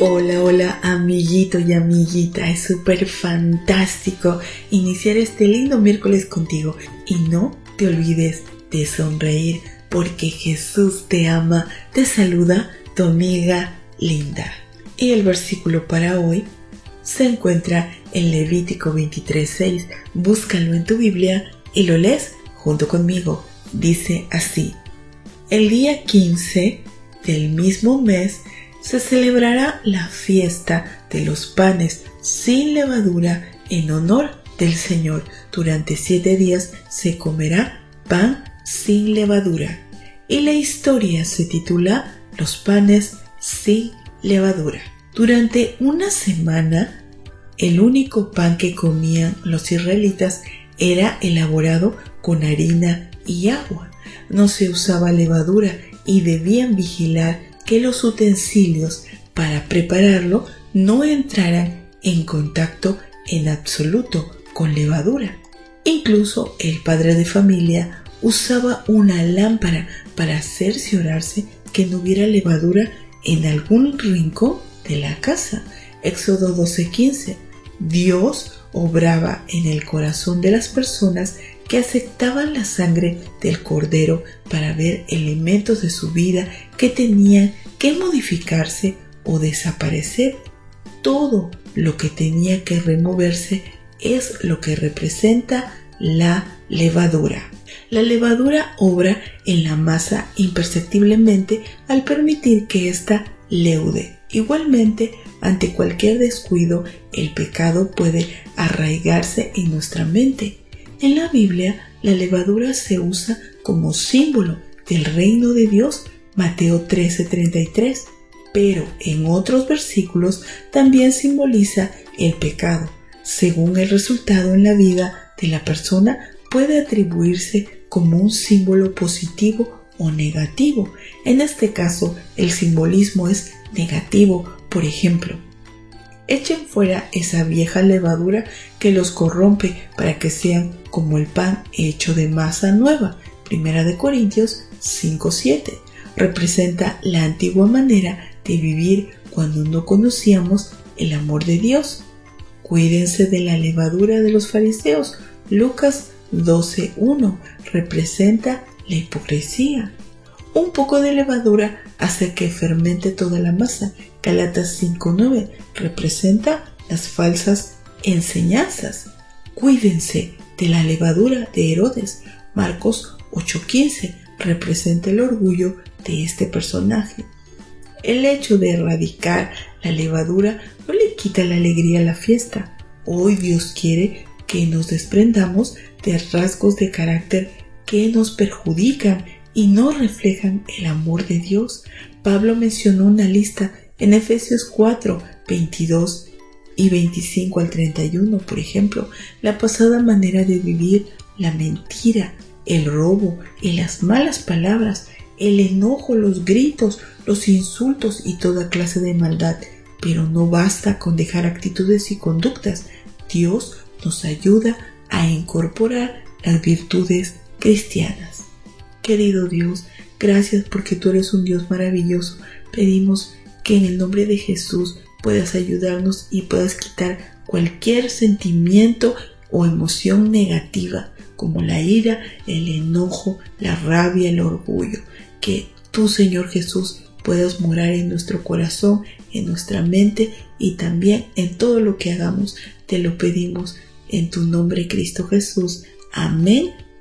Hola, hola, amiguito y amiguita. Es súper fantástico iniciar este lindo miércoles contigo. Y no te olvides de sonreír porque Jesús te ama. Te saluda tu amiga linda. Y el versículo para hoy se encuentra en Levítico 23:6. Búscalo en tu Biblia y lo lees junto conmigo. Dice así: El día 15 del mismo mes se celebrará la fiesta de los panes sin levadura en honor del Señor. Durante siete días se comerá pan sin levadura. Y la historia se titula Los panes sin levadura. Durante una semana, el único pan que comían los israelitas era elaborado con harina y agua. No se usaba levadura y debían vigilar que los utensilios para prepararlo no entraran en contacto en absoluto con levadura. Incluso el padre de familia usaba una lámpara para cerciorarse que no hubiera levadura en algún rincón de la casa. Éxodo 12:15. Dios obraba en el corazón de las personas que aceptaban la sangre del cordero para ver elementos de su vida que tenían que modificarse o desaparecer. Todo lo que tenía que removerse es lo que representa la levadura. La levadura obra en la masa imperceptiblemente al permitir que ésta leude. Igualmente, ante cualquier descuido, el pecado puede arraigarse en nuestra mente. En la Biblia, la levadura se usa como símbolo del reino de Dios, Mateo 13:33, pero en otros versículos también simboliza el pecado. Según el resultado en la vida de la persona, puede atribuirse como un símbolo positivo o negativo. En este caso, el simbolismo es negativo. Por ejemplo, Echen fuera esa vieja levadura que los corrompe para que sean como el pan hecho de masa nueva. Primera de Corintios 5:7 representa la antigua manera de vivir cuando no conocíamos el amor de Dios. Cuídense de la levadura de los fariseos. Lucas 12:1 representa la hipocresía. Un poco de levadura hace que fermente toda la masa. Galatas 5.9 representa las falsas enseñanzas. Cuídense de la levadura de Herodes. Marcos 8.15 representa el orgullo de este personaje. El hecho de erradicar la levadura no le quita la alegría a la fiesta. Hoy Dios quiere que nos desprendamos de rasgos de carácter que nos perjudican y no reflejan el amor de Dios. Pablo mencionó una lista en Efesios 4, 22 y 25 al 31, por ejemplo, la pasada manera de vivir, la mentira, el robo y las malas palabras, el enojo, los gritos, los insultos y toda clase de maldad. Pero no basta con dejar actitudes y conductas. Dios nos ayuda a incorporar las virtudes cristianas. Querido Dios, gracias porque tú eres un Dios maravilloso. Pedimos que en el nombre de Jesús puedas ayudarnos y puedas quitar cualquier sentimiento o emoción negativa como la ira, el enojo, la rabia, el orgullo. Que tú, Señor Jesús, puedas morar en nuestro corazón, en nuestra mente y también en todo lo que hagamos. Te lo pedimos en tu nombre, Cristo Jesús. Amén